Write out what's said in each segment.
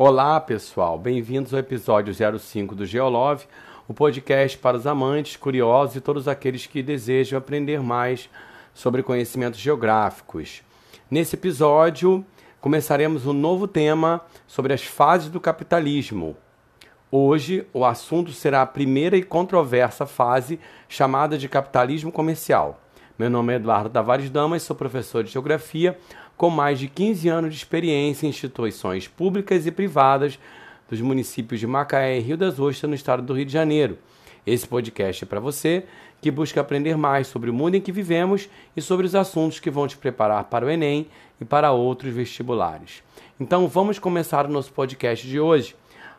Olá, pessoal. Bem-vindos ao episódio 05 do Geolove, o podcast para os amantes, curiosos e todos aqueles que desejam aprender mais sobre conhecimentos geográficos. Nesse episódio, começaremos um novo tema sobre as fases do capitalismo. Hoje, o assunto será a primeira e controversa fase chamada de capitalismo comercial. Meu nome é Eduardo Tavares Damas, sou professor de Geografia com mais de 15 anos de experiência em instituições públicas e privadas dos municípios de Macaé e Rio das Ostras, no estado do Rio de Janeiro. Esse podcast é para você que busca aprender mais sobre o mundo em que vivemos e sobre os assuntos que vão te preparar para o Enem e para outros vestibulares. Então vamos começar o nosso podcast de hoje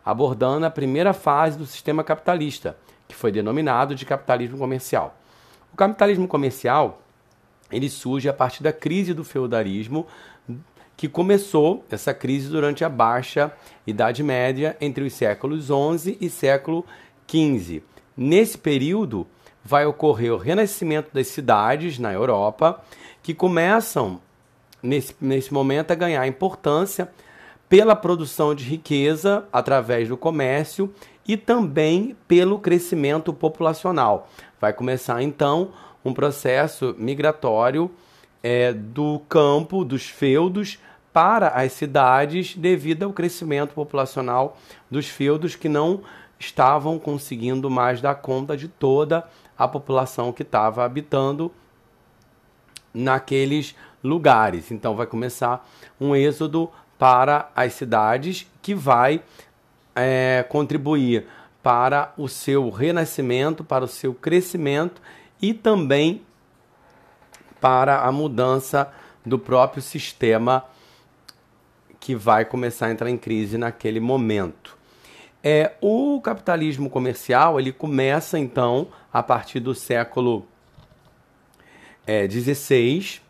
abordando a primeira fase do sistema capitalista, que foi denominado de capitalismo comercial. O capitalismo comercial ele surge a partir da crise do feudalismo, que começou essa crise durante a baixa Idade Média entre os séculos XI e século XV. Nesse período vai ocorrer o renascimento das cidades na Europa, que começam nesse, nesse momento a ganhar importância pela produção de riqueza através do comércio e também pelo crescimento populacional. Vai começar então um processo migratório é, do campo, dos feudos, para as cidades devido ao crescimento populacional dos feudos que não estavam conseguindo mais dar conta de toda a população que estava habitando naqueles lugares. Então vai começar um êxodo para as cidades que vai é, contribuir para o seu renascimento, para o seu crescimento e também para a mudança do próprio sistema que vai começar a entrar em crise naquele momento. É, o capitalismo comercial ele começa então a partir do século é, 16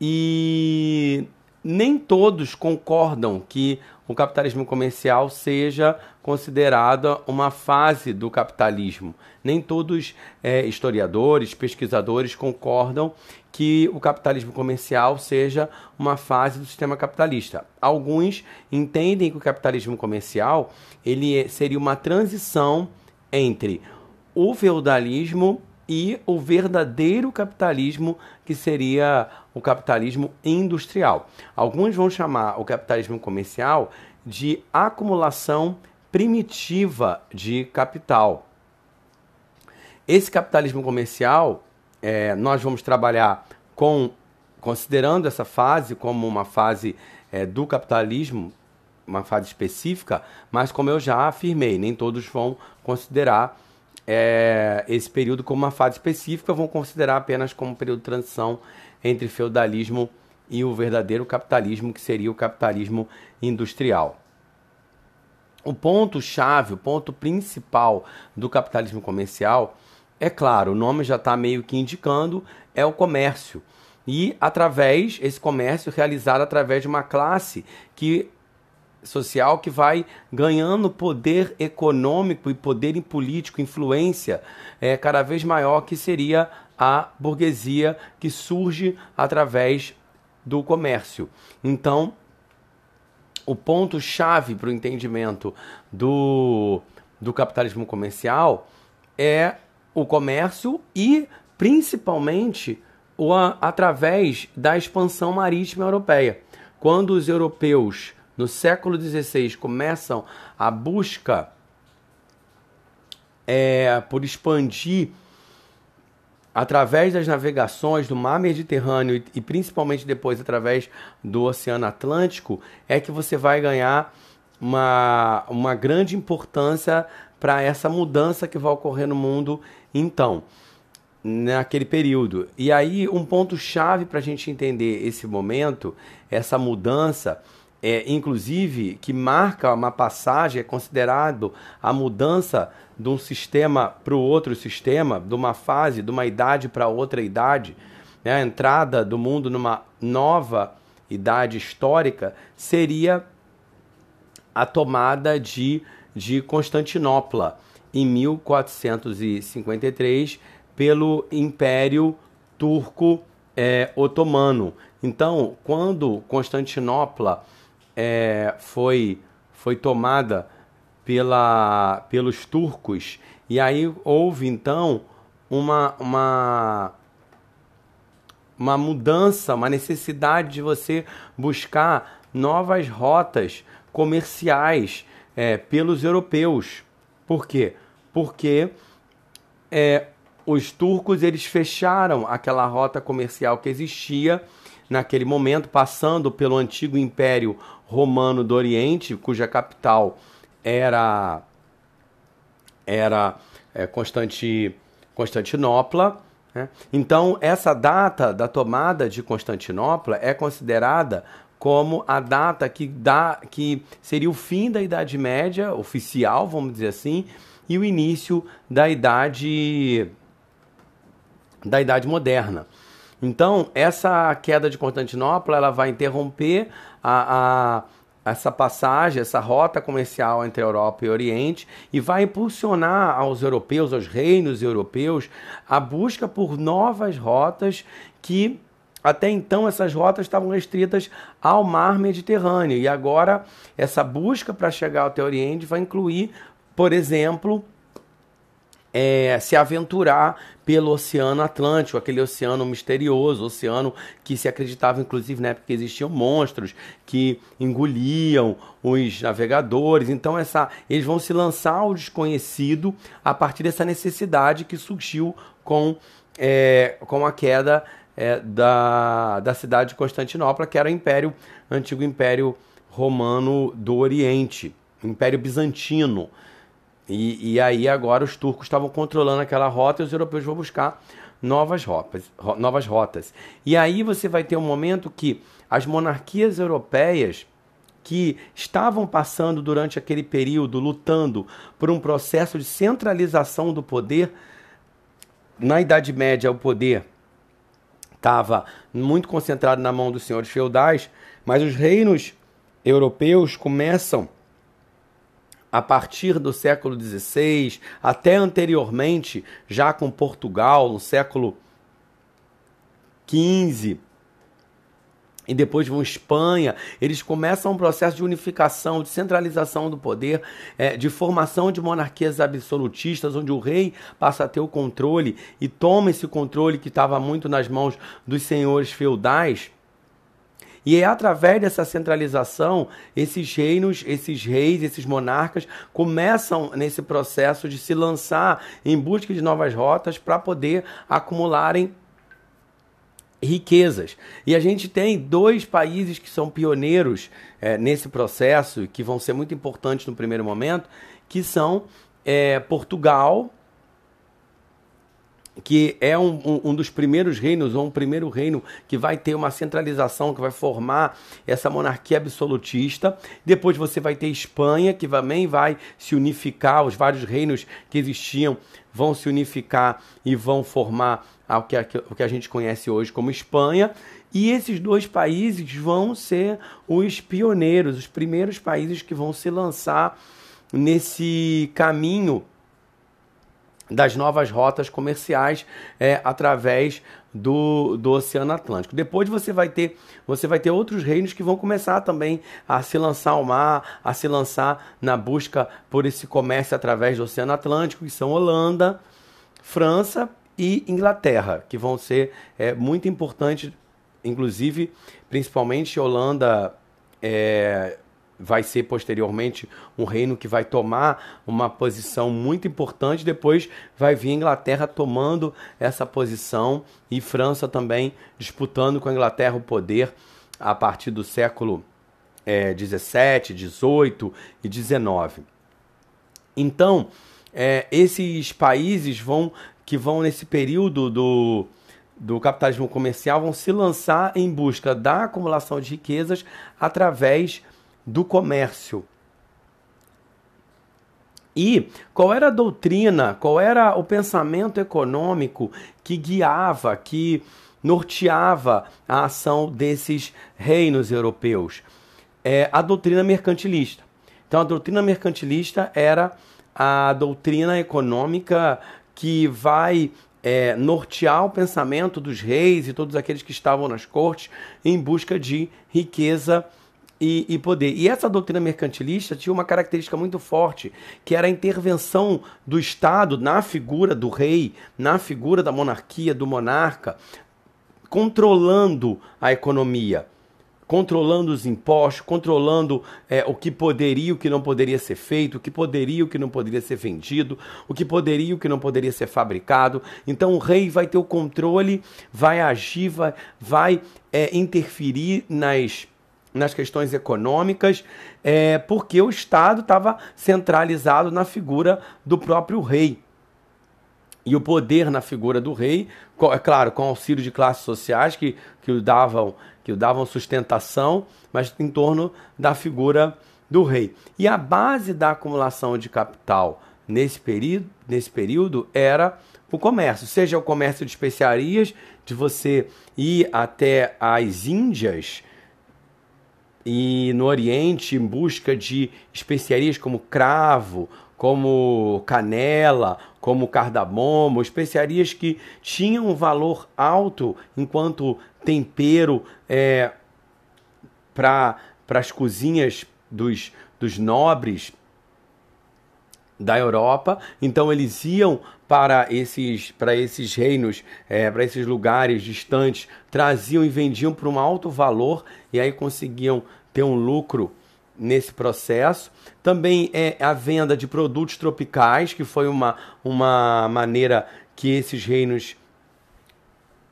e nem todos concordam que o capitalismo comercial seja considerada uma fase do capitalismo. Nem todos é, historiadores, pesquisadores concordam que o capitalismo comercial seja uma fase do sistema capitalista. Alguns entendem que o capitalismo comercial ele é, seria uma transição entre o feudalismo e o verdadeiro capitalismo, que seria o capitalismo industrial. Alguns vão chamar o capitalismo comercial de acumulação primitiva de capital. Esse capitalismo comercial, é, nós vamos trabalhar com, considerando essa fase como uma fase é, do capitalismo, uma fase específica, mas como eu já afirmei, nem todos vão considerar é, esse período como uma fase específica, vão considerar apenas como um período de transição entre feudalismo e o verdadeiro capitalismo, que seria o capitalismo industrial. O ponto-chave, o ponto principal do capitalismo comercial, é claro, o nome já está meio que indicando, é o comércio. E através, esse comércio realizado através de uma classe que social que vai ganhando poder econômico e poder político, influência é, cada vez maior, que seria a burguesia que surge através do comércio. Então, o ponto-chave para o entendimento do, do capitalismo comercial é o comércio e, principalmente, o, através da expansão marítima europeia. Quando os europeus no século XVI começam a busca é, por expandir através das navegações do mar Mediterrâneo e, e, principalmente depois através do Oceano Atlântico, é que você vai ganhar uma, uma grande importância para essa mudança que vai ocorrer no mundo então, naquele período. E aí, um ponto-chave para a gente entender esse momento, essa mudança, é, inclusive, que marca uma passagem, é considerado a mudança de um sistema para o outro sistema, de uma fase, de uma idade para outra idade, né? a entrada do mundo numa nova idade histórica, seria a tomada de, de Constantinopla em 1453 pelo Império Turco é, Otomano. Então, quando Constantinopla é, foi, foi tomada pela, pelos turcos, e aí houve então uma, uma, uma mudança, uma necessidade de você buscar novas rotas comerciais é, pelos europeus. Por quê? Porque é, os turcos eles fecharam aquela rota comercial que existia naquele momento, passando pelo antigo Império Romano do Oriente, cuja capital era era é, Constanti, Constantinopla. Né? Então, essa data da tomada de Constantinopla é considerada como a data que, dá, que seria o fim da Idade Média oficial, vamos dizer assim, e o início da Idade da Idade Moderna. Então, essa queda de Constantinopla ela vai interromper a, a, essa passagem, essa rota comercial entre Europa e Oriente e vai impulsionar aos europeus, aos reinos europeus, a busca por novas rotas que até então essas rotas estavam restritas ao mar Mediterrâneo. E agora essa busca para chegar até o Oriente vai incluir, por exemplo, é, se aventurar pelo Oceano Atlântico, aquele oceano misterioso, oceano que se acreditava, inclusive, na época que existiam monstros que engoliam os navegadores. Então, essa, eles vão se lançar ao desconhecido a partir dessa necessidade que surgiu com, é, com a queda é, da, da cidade de Constantinopla, que era o império, antigo império romano do Oriente, império bizantino. E, e aí agora os turcos estavam controlando aquela rota e os europeus vão buscar novas rotas, novas rotas. E aí você vai ter um momento que as monarquias europeias que estavam passando durante aquele período lutando por um processo de centralização do poder, na Idade Média o poder estava muito concentrado na mão dos senhores feudais, mas os reinos europeus começam a partir do século XVI, até anteriormente, já com Portugal, no século XV, e depois vão Espanha, eles começam um processo de unificação, de centralização do poder, é, de formação de monarquias absolutistas, onde o rei passa a ter o controle e toma esse controle que estava muito nas mãos dos senhores feudais e é através dessa centralização, esses reinos, esses reis, esses monarcas começam nesse processo de se lançar em busca de novas rotas para poder acumularem riquezas. E a gente tem dois países que são pioneiros é, nesse processo, que vão ser muito importantes no primeiro momento, que são é, Portugal que é um, um, um, dos primeiros reinos, ou um primeiro reino que vai ter uma centralização, que vai formar essa monarquia absolutista. Depois você vai ter Espanha, que também vai se unificar, os vários reinos que existiam vão se unificar e vão formar o que, o que a gente conhece hoje como Espanha. E esses dois países vão ser os pioneiros, os primeiros países que vão se lançar nesse caminho das novas rotas comerciais é, através do, do Oceano Atlântico. Depois você vai ter você vai ter outros reinos que vão começar também a se lançar ao mar, a se lançar na busca por esse comércio através do Oceano Atlântico, que são Holanda, França e Inglaterra, que vão ser é, muito importantes, inclusive, principalmente Holanda é, vai ser posteriormente um reino que vai tomar uma posição muito importante. Depois vai vir a Inglaterra tomando essa posição e França também disputando com a Inglaterra o poder a partir do século é, 17, 18 e 19. Então, é, esses países vão que vão nesse período do, do capitalismo comercial vão se lançar em busca da acumulação de riquezas através do comércio. E qual era a doutrina, qual era o pensamento econômico que guiava, que norteava a ação desses reinos europeus? É a doutrina mercantilista. Então, a doutrina mercantilista era a doutrina econômica que vai é, nortear o pensamento dos reis e todos aqueles que estavam nas cortes em busca de riqueza e, e, poder. E essa doutrina mercantilista tinha uma característica muito forte, que era a intervenção do Estado na figura do rei, na figura da monarquia, do monarca, controlando a economia controlando os impostos, controlando é, o que poderia e o que não poderia ser feito, o que poderia e o que não poderia ser vendido, o que poderia e o que não poderia ser fabricado. Então o rei vai ter o controle, vai agir, vai, vai é, interferir nas, nas questões econômicas, é, porque o Estado estava centralizado na figura do próprio rei. E o poder na figura do rei, é claro, com auxílio de classes sociais que, que o davam que o davam sustentação, mas em torno da figura do rei. E a base da acumulação de capital nesse período, nesse período era o comércio, seja o comércio de especiarias, de você ir até as Índias e no Oriente em busca de especiarias como cravo, como canela, como cardamomo, especiarias que tinham um valor alto enquanto tempero é, para as cozinhas dos, dos nobres da Europa. Então eles iam para esses, para esses reinos, é, para esses lugares distantes, traziam e vendiam por um alto valor e aí conseguiam ter um lucro nesse processo. Também é a venda de produtos tropicais, que foi uma, uma maneira que esses reinos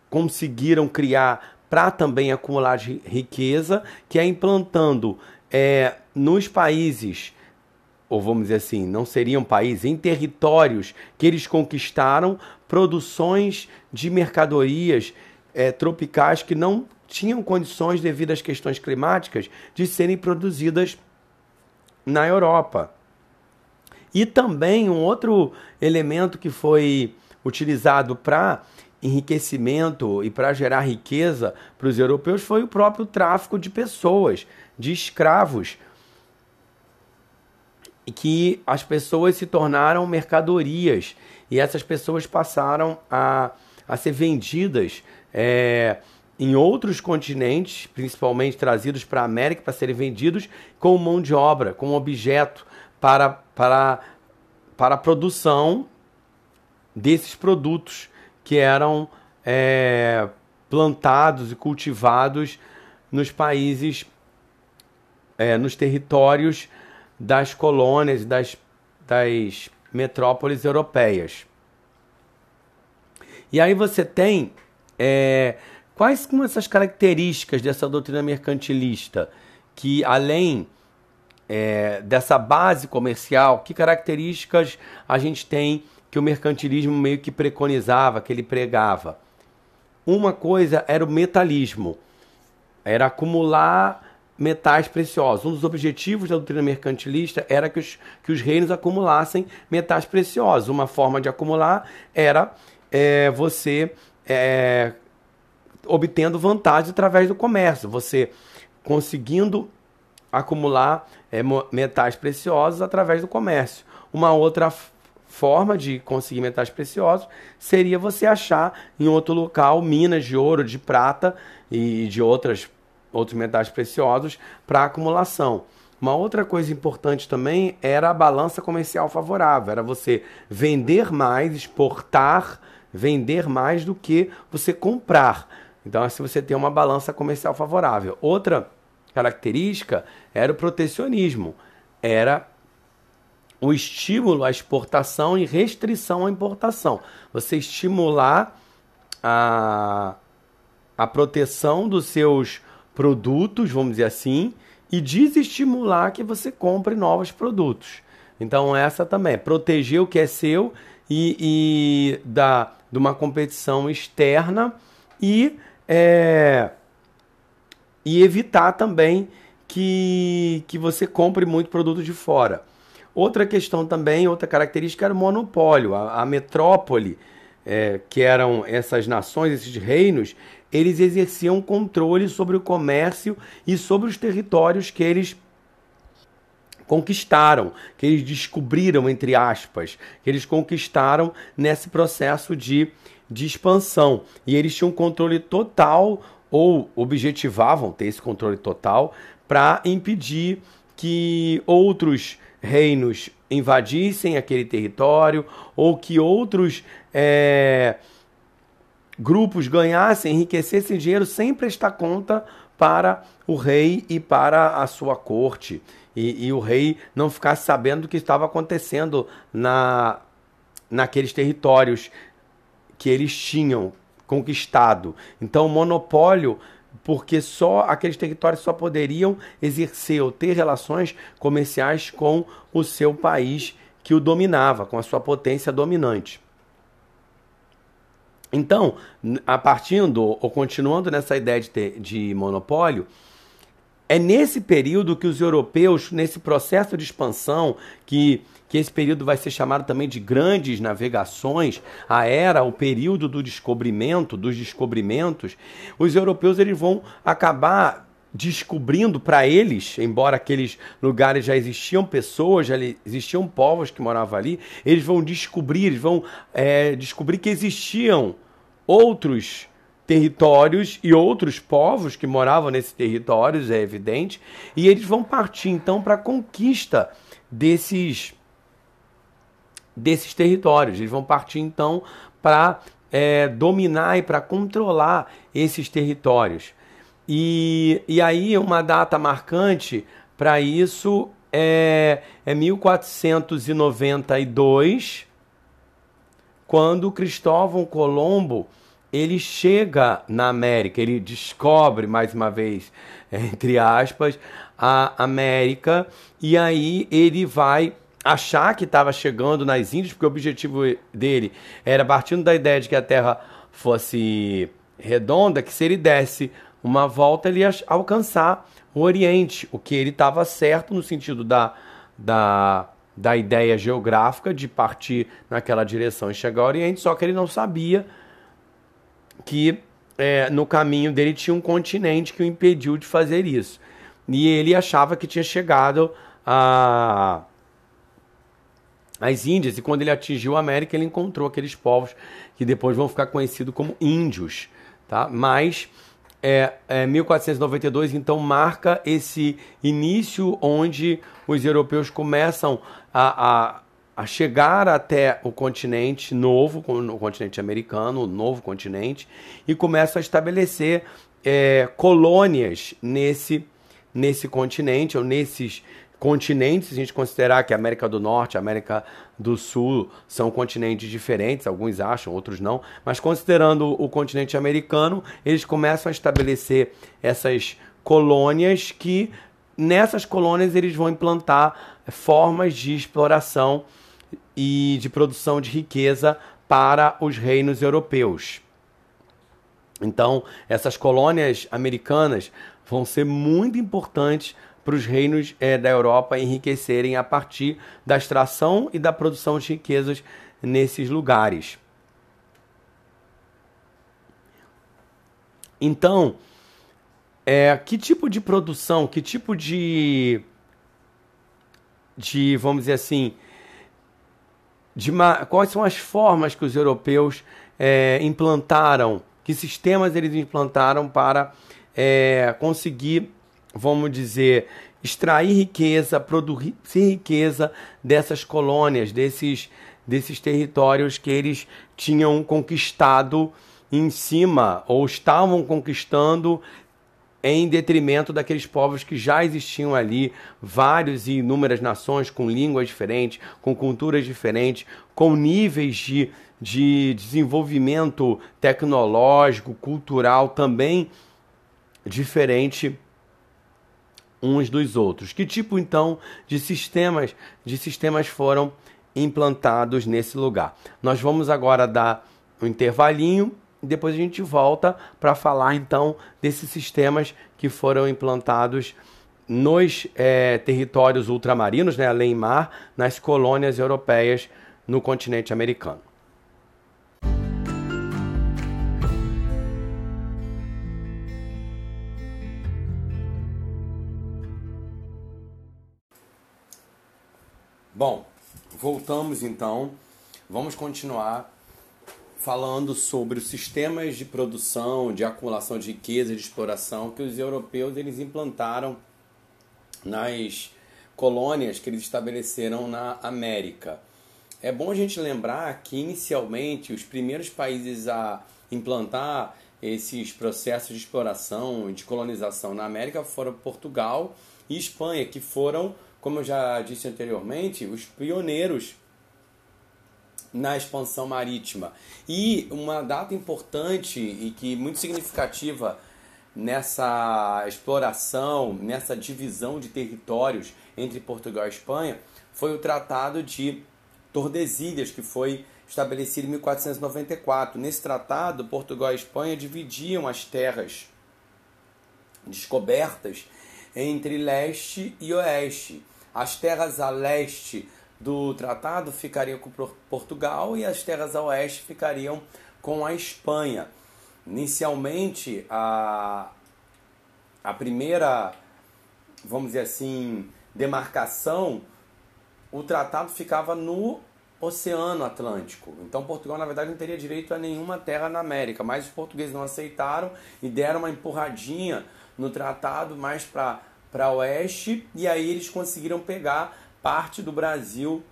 conseguiram criar para também acumular riqueza, que é implantando é, nos países, ou vamos dizer assim, não seriam países, em territórios que eles conquistaram, produções de mercadorias é, tropicais que não tinham condições, devido às questões climáticas, de serem produzidas na Europa. E também um outro elemento que foi utilizado para enriquecimento e para gerar riqueza para os europeus foi o próprio tráfico de pessoas, de escravos, que as pessoas se tornaram mercadorias. E essas pessoas passaram a, a ser vendidas é, em outros continentes, principalmente trazidos para a América para serem vendidos como mão de obra, como objeto para, para, para a produção desses produtos que eram é, plantados e cultivados nos países, é, nos territórios das colônias, das, das metrópoles europeias. E aí você tem é, quais são essas características dessa doutrina mercantilista que além é, dessa base comercial, que características a gente tem que o mercantilismo meio que preconizava, que ele pregava. Uma coisa era o metalismo, era acumular metais preciosos. Um dos objetivos da doutrina mercantilista era que os, que os reinos acumulassem metais preciosos. Uma forma de acumular era é, você é, obtendo vantagem através do comércio, você conseguindo acumular é, metais preciosos através do comércio. Uma outra forma de conseguir metais preciosos seria você achar em outro local minas de ouro, de prata e de outras, outros metais preciosos para acumulação. Uma outra coisa importante também era a balança comercial favorável, era você vender mais, exportar, vender mais do que você comprar. Então, assim você tem uma balança comercial favorável. Outra característica era o protecionismo, era o estímulo à exportação e restrição à importação. Você estimular a, a proteção dos seus produtos, vamos dizer assim, e desestimular que você compre novos produtos. Então, essa também proteger o que é seu e, e da, de uma competição externa e, é, e evitar também que, que você compre muito produto de fora. Outra questão também, outra característica era o monopólio. A, a metrópole, é, que eram essas nações, esses reinos, eles exerciam controle sobre o comércio e sobre os territórios que eles conquistaram, que eles descobriram, entre aspas, que eles conquistaram nesse processo de, de expansão. E eles tinham controle total, ou objetivavam ter esse controle total, para impedir que outros reinos invadissem aquele território ou que outros é, grupos ganhassem, enriquecessem dinheiro sem prestar conta para o rei e para a sua corte. E, e o rei não ficasse sabendo do que estava acontecendo na, naqueles territórios que eles tinham conquistado. Então, o monopólio porque só aqueles territórios só poderiam exercer ou ter relações comerciais com o seu país que o dominava, com a sua potência dominante. Então, a partindo ou continuando nessa ideia de, ter, de monopólio, é nesse período que os europeus, nesse processo de expansão, que, que esse período vai ser chamado também de grandes navegações, a era, o período do descobrimento, dos descobrimentos, os europeus eles vão acabar descobrindo para eles, embora aqueles lugares já existiam pessoas, já existiam povos que moravam ali, eles vão descobrir, vão é, descobrir que existiam outros territórios e outros povos que moravam nesses territórios, é evidente, e eles vão partir então para a conquista desses desses territórios. Eles vão partir então para é, dominar e para controlar esses territórios. E, e aí uma data marcante para isso é, é 1492, quando Cristóvão Colombo ele chega na América, ele descobre mais uma vez, entre aspas, a América, e aí ele vai achar que estava chegando nas Índias, porque o objetivo dele era partindo da ideia de que a Terra fosse redonda, que se ele desse uma volta, ele ia alcançar o Oriente, o que ele estava certo no sentido da, da, da ideia geográfica de partir naquela direção e chegar ao Oriente, só que ele não sabia que é, no caminho dele tinha um continente que o impediu de fazer isso. E ele achava que tinha chegado a as Índias, e quando ele atingiu a América, ele encontrou aqueles povos que depois vão ficar conhecidos como índios. Tá? Mas é, é, 1492 então marca esse início onde os europeus começam a, a a chegar até o continente novo, o continente americano, o novo continente, e começa a estabelecer é, colônias nesse, nesse continente, ou nesses continentes, a gente considerar que América do Norte, América do Sul são continentes diferentes, alguns acham, outros não, mas considerando o continente americano, eles começam a estabelecer essas colônias que nessas colônias eles vão implantar formas de exploração e de produção de riqueza para os reinos europeus. Então, essas colônias americanas vão ser muito importantes para os reinos é, da Europa enriquecerem a partir da extração e da produção de riquezas nesses lugares. Então, é, que tipo de produção, que tipo de, de vamos dizer assim, de quais são as formas que os europeus é, implantaram, que sistemas eles implantaram para é, conseguir, vamos dizer, extrair riqueza, produzir riqueza dessas colônias, desses, desses territórios que eles tinham conquistado em cima ou estavam conquistando em detrimento daqueles povos que já existiam ali, vários e inúmeras nações com línguas diferentes, com culturas diferentes, com níveis de, de desenvolvimento tecnológico, cultural também diferente uns dos outros. Que tipo então de sistemas de sistemas foram implantados nesse lugar? Nós vamos agora dar um intervalinho depois a gente volta para falar então desses sistemas que foram implantados nos é, territórios ultramarinos, né, além mar, nas colônias europeias no continente americano. Bom, voltamos então. Vamos continuar falando sobre os sistemas de produção, de acumulação de riqueza, de exploração que os europeus eles implantaram nas colônias que eles estabeleceram na América. É bom a gente lembrar que inicialmente os primeiros países a implantar esses processos de exploração e de colonização na América foram Portugal e Espanha, que foram, como eu já disse anteriormente, os pioneiros na expansão marítima. E uma data importante e que muito significativa nessa exploração, nessa divisão de territórios entre Portugal e Espanha, foi o Tratado de Tordesilhas, que foi estabelecido em 1494. Nesse tratado, Portugal e Espanha dividiam as terras descobertas entre leste e oeste. As terras a leste do tratado ficariam com Portugal e as terras a oeste ficariam com a Espanha. Inicialmente, a, a primeira, vamos dizer assim, demarcação o tratado ficava no Oceano Atlântico. Então Portugal, na verdade, não teria direito a nenhuma terra na América, mas os portugueses não aceitaram e deram uma empurradinha no tratado mais para oeste, e aí eles conseguiram pegar parte do Brasil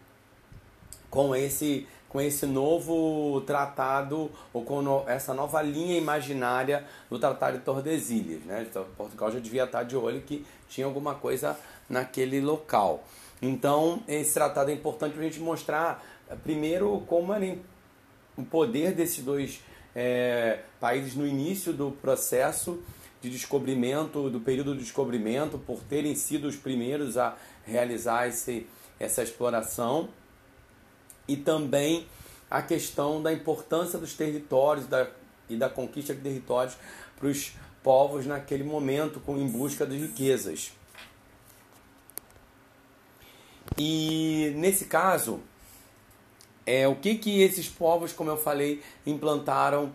com esse com esse novo tratado ou com no, essa nova linha imaginária do Tratado de Tordesilhas, né? Então, Portugal já devia estar de olho que tinha alguma coisa naquele local. Então, esse tratado é importante para a gente mostrar, primeiro, como era o poder desses dois é, países no início do processo de descobrimento, do período de descobrimento, por terem sido os primeiros a realizar esse, essa exploração, e também a questão da importância dos territórios da, e da conquista de territórios para os povos naquele momento, com, em busca de riquezas. E nesse caso, é, o que, que esses povos, como eu falei, implantaram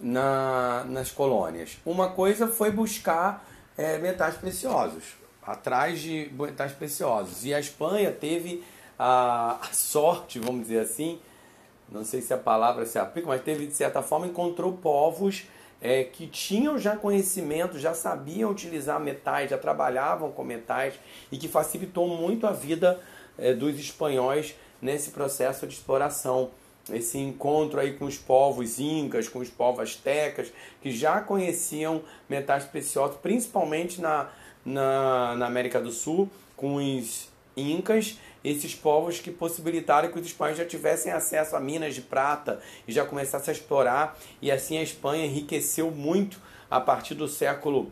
na, nas colônias? Uma coisa foi buscar é, metais preciosos, atrás de metais preciosos. E a Espanha teve a, a sorte, vamos dizer assim, não sei se a palavra se aplica, mas teve, de certa forma, encontrou povos é, que tinham já conhecimento, já sabiam utilizar metais, já trabalhavam com metais e que facilitou muito a vida é, dos espanhóis nesse processo de exploração. Esse encontro aí com os povos incas, com os povos astecas, que já conheciam metais preciosos, principalmente na, na, na América do Sul, com os incas esses povos que possibilitaram que os espanhóis já tivessem acesso a minas de prata e já começassem a explorar, e assim a Espanha enriqueceu muito a partir do século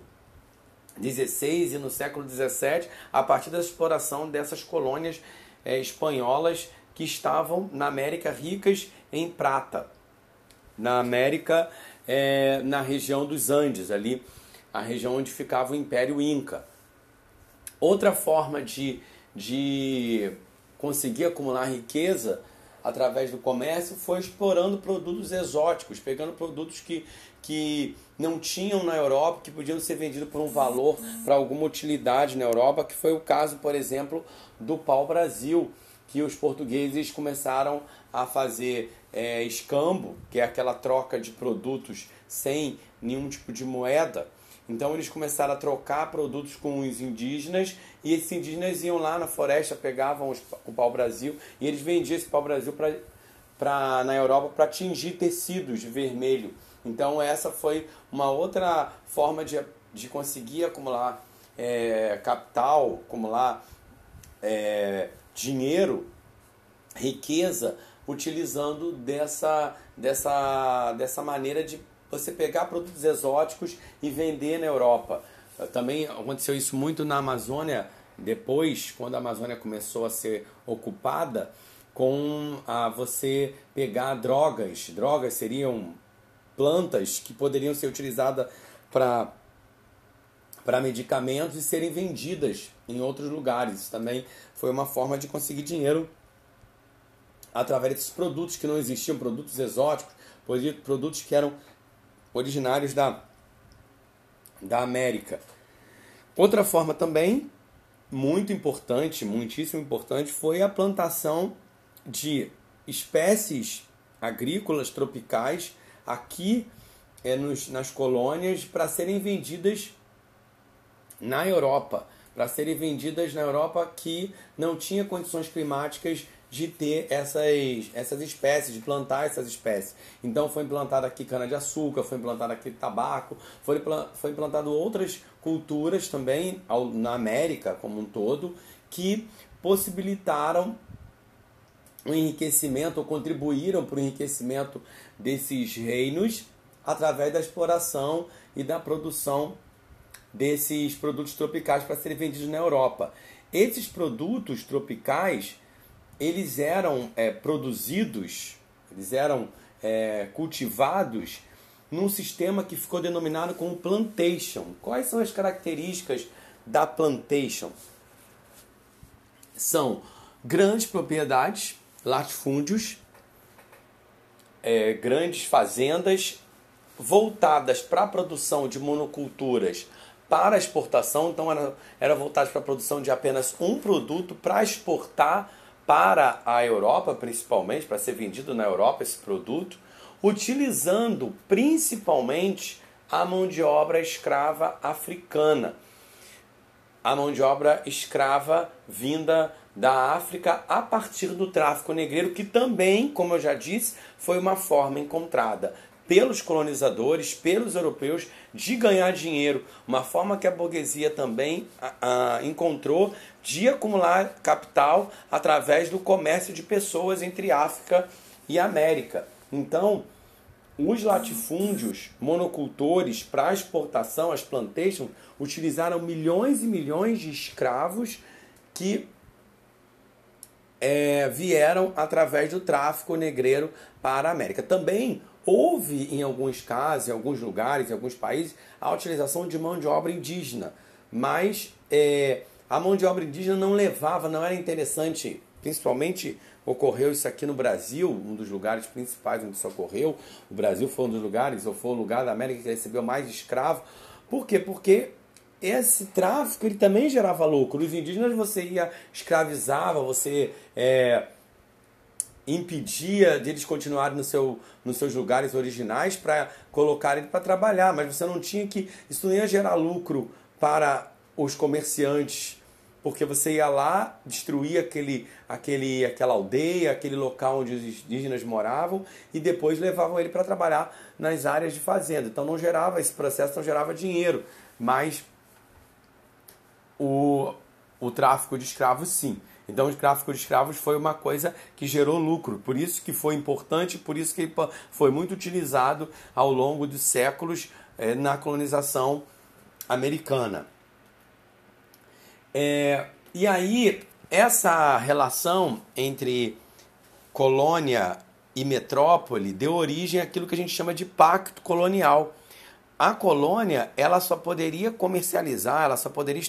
XVI e no século XVII, a partir da exploração dessas colônias é, espanholas que estavam na América ricas em prata, na América, é, na região dos Andes, ali, a região onde ficava o Império Inca. Outra forma de de conseguir acumular riqueza através do comércio foi explorando produtos exóticos, pegando produtos que, que não tinham na Europa, que podiam ser vendidos por um valor, para alguma utilidade na Europa, que foi o caso, por exemplo, do pau-brasil, que os portugueses começaram a fazer é, escambo, que é aquela troca de produtos sem nenhum tipo de moeda, então eles começaram a trocar produtos com os indígenas e esses indígenas iam lá na floresta, pegavam os, o pau-brasil e eles vendiam esse pau-brasil para na Europa para tingir tecidos de vermelho. Então essa foi uma outra forma de, de conseguir acumular é, capital, acumular é, dinheiro, riqueza, utilizando dessa, dessa, dessa maneira de você pegar produtos exóticos e vender na Europa. Também aconteceu isso muito na Amazônia, depois, quando a Amazônia começou a ser ocupada, com a você pegar drogas. Drogas seriam plantas que poderiam ser utilizadas para para medicamentos e serem vendidas em outros lugares. Também foi uma forma de conseguir dinheiro através desses produtos que não existiam, produtos exóticos, produtos que eram originários da, da América. Outra forma também, muito importante, muitíssimo importante, foi a plantação de espécies agrícolas tropicais aqui é, nos, nas colônias para serem vendidas na Europa. para serem vendidas na Europa que não tinha condições climáticas de ter essas, essas espécies, de plantar essas espécies. Então foi implantado aqui cana-de-açúcar, foi implantado aqui tabaco, foi, foi implantado outras culturas também ao, na América como um todo, que possibilitaram o enriquecimento, ou contribuíram para o enriquecimento desses reinos através da exploração e da produção desses produtos tropicais para serem vendidos na Europa. Esses produtos tropicais, eles eram é, produzidos, eles eram é, cultivados num sistema que ficou denominado como plantation. Quais são as características da plantation? São grandes propriedades, latifúndios, é, grandes fazendas voltadas para a produção de monoculturas para exportação, então eram era voltadas para a produção de apenas um produto para exportar para a Europa, principalmente, para ser vendido na Europa esse produto, utilizando principalmente a mão de obra escrava africana. A mão de obra escrava vinda da África a partir do tráfico negreiro, que também, como eu já disse, foi uma forma encontrada pelos colonizadores, pelos europeus, de ganhar dinheiro. Uma forma que a burguesia também encontrou de acumular capital através do comércio de pessoas entre África e América. Então, os latifúndios monocultores para exportação, as plantations, utilizaram milhões e milhões de escravos que é, vieram através do tráfico negreiro para a América. Também houve, em alguns casos, em alguns lugares, em alguns países, a utilização de mão de obra indígena, mas é, a mão de obra indígena não levava, não era interessante, principalmente ocorreu isso aqui no Brasil, um dos lugares principais onde isso ocorreu. O Brasil foi um dos lugares, ou foi o lugar da América que recebeu mais escravo. Por quê? Porque esse tráfico ele também gerava lucro. Os indígenas você ia escravizava, você é, impedia de eles continuarem no seu, nos seus lugares originais para colocarem para trabalhar, mas você não tinha que isso não ia gerar lucro para os comerciantes, porque você ia lá destruir aquele, aquele, aquela aldeia, aquele local onde os indígenas moravam e depois levavam ele para trabalhar nas áreas de fazenda. Então não gerava esse processo, não gerava dinheiro, mas o, o tráfico de escravos sim. Então o tráfico de escravos foi uma coisa que gerou lucro, por isso que foi importante, por isso que foi muito utilizado ao longo dos séculos é, na colonização americana. É, e aí essa relação entre colônia e metrópole deu origem àquilo que a gente chama de pacto colonial a colônia ela só poderia comercializar, ela só poderia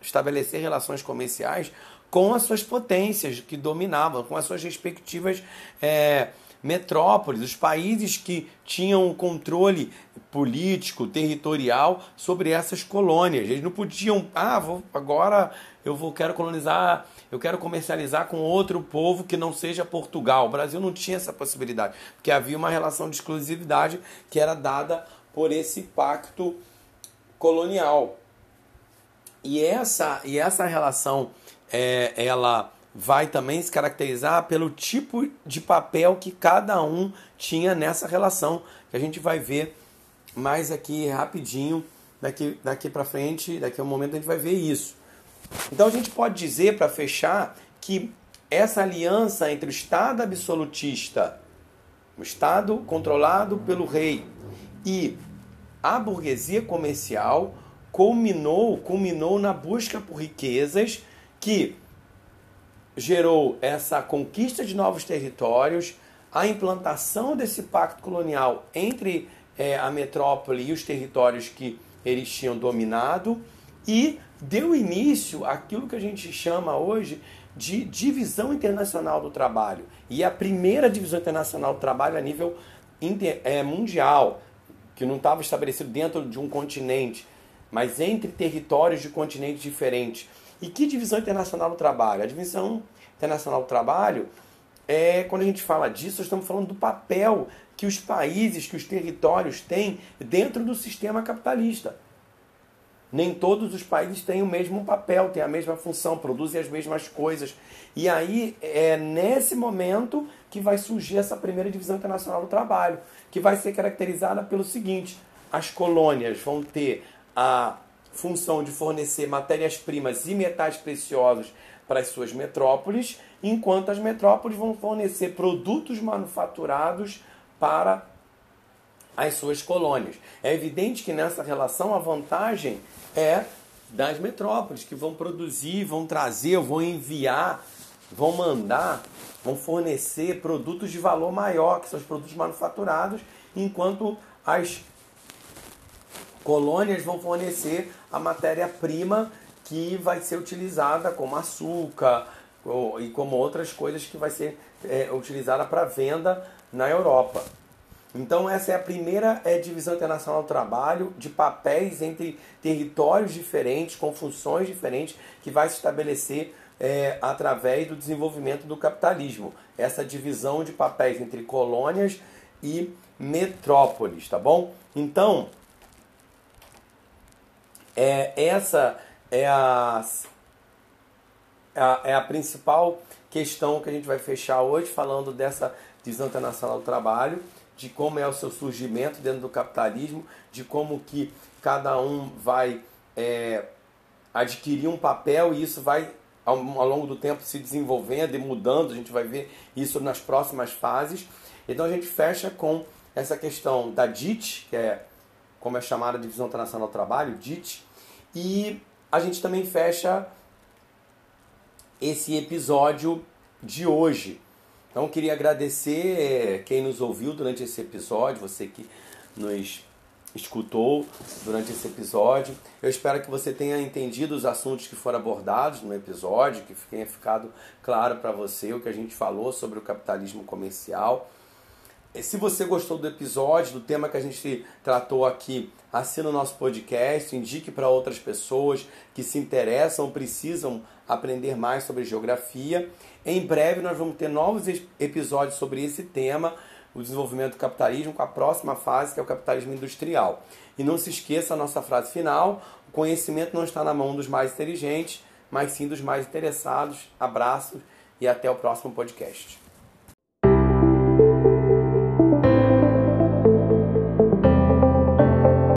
estabelecer relações comerciais com as suas potências que dominavam, com as suas respectivas é, metrópoles, os países que tinham controle político, territorial sobre essas colônias. Eles não podiam, ah, vou, agora eu vou quero colonizar, eu quero comercializar com outro povo que não seja Portugal. O Brasil não tinha essa possibilidade, porque havia uma relação de exclusividade que era dada por esse pacto colonial. E essa, e essa relação é, ela vai também se caracterizar pelo tipo de papel que cada um tinha nessa relação, que a gente vai ver mais aqui rapidinho, daqui, daqui para frente, daqui a um momento a gente vai ver isso. Então a gente pode dizer, para fechar, que essa aliança entre o Estado absolutista, o Estado controlado pelo rei, e a burguesia comercial culminou, culminou na busca por riquezas que gerou essa conquista de novos territórios, a implantação desse pacto colonial entre é, a metrópole e os territórios que eles tinham dominado e deu início àquilo que a gente chama hoje de divisão internacional do trabalho. E a primeira divisão internacional do trabalho a nível inter, é, mundial que não estava estabelecido dentro de um continente, mas entre territórios de continentes diferentes. E que divisão internacional do trabalho? A divisão internacional do trabalho é quando a gente fala disso, estamos falando do papel que os países, que os territórios têm dentro do sistema capitalista. Nem todos os países têm o mesmo papel, têm a mesma função, produzem as mesmas coisas. E aí é nesse momento que vai surgir essa primeira divisão internacional do trabalho, que vai ser caracterizada pelo seguinte: as colônias vão ter a função de fornecer matérias-primas e metais preciosos para as suas metrópoles, enquanto as metrópoles vão fornecer produtos manufaturados para as suas colônias. É evidente que nessa relação a vantagem é das metrópoles, que vão produzir, vão trazer, vão enviar, vão mandar, vão fornecer produtos de valor maior, que são os produtos manufaturados, enquanto as colônias vão fornecer a matéria-prima que vai ser utilizada como açúcar e como outras coisas que vai ser é, utilizada para venda na Europa. Então essa é a primeira é, divisão internacional do trabalho de papéis entre territórios diferentes, com funções diferentes, que vai se estabelecer é, através do desenvolvimento do capitalismo. Essa divisão de papéis entre colônias e metrópoles, tá bom? Então, é, essa é a, a, é a principal questão que a gente vai fechar hoje, falando dessa divisão internacional do trabalho de como é o seu surgimento dentro do capitalismo, de como que cada um vai é, adquirir um papel e isso vai ao, ao, longo do tempo se desenvolvendo e mudando, a gente vai ver isso nas próximas fases. Então a gente fecha com essa questão da DIT, que é como é chamada a Divisão Internacional do Trabalho, DIT, e a gente também fecha esse episódio de hoje então queria agradecer eh, quem nos ouviu durante esse episódio, você que nos escutou durante esse episódio. Eu espero que você tenha entendido os assuntos que foram abordados no episódio, que tenha ficado claro para você o que a gente falou sobre o capitalismo comercial. Se você gostou do episódio, do tema que a gente tratou aqui, assina o nosso podcast, indique para outras pessoas que se interessam, precisam aprender mais sobre geografia. Em breve nós vamos ter novos episódios sobre esse tema, o desenvolvimento do capitalismo, com a próxima fase, que é o capitalismo industrial. E não se esqueça a nossa frase final: o conhecimento não está na mão dos mais inteligentes, mas sim dos mais interessados. Abraços e até o próximo podcast.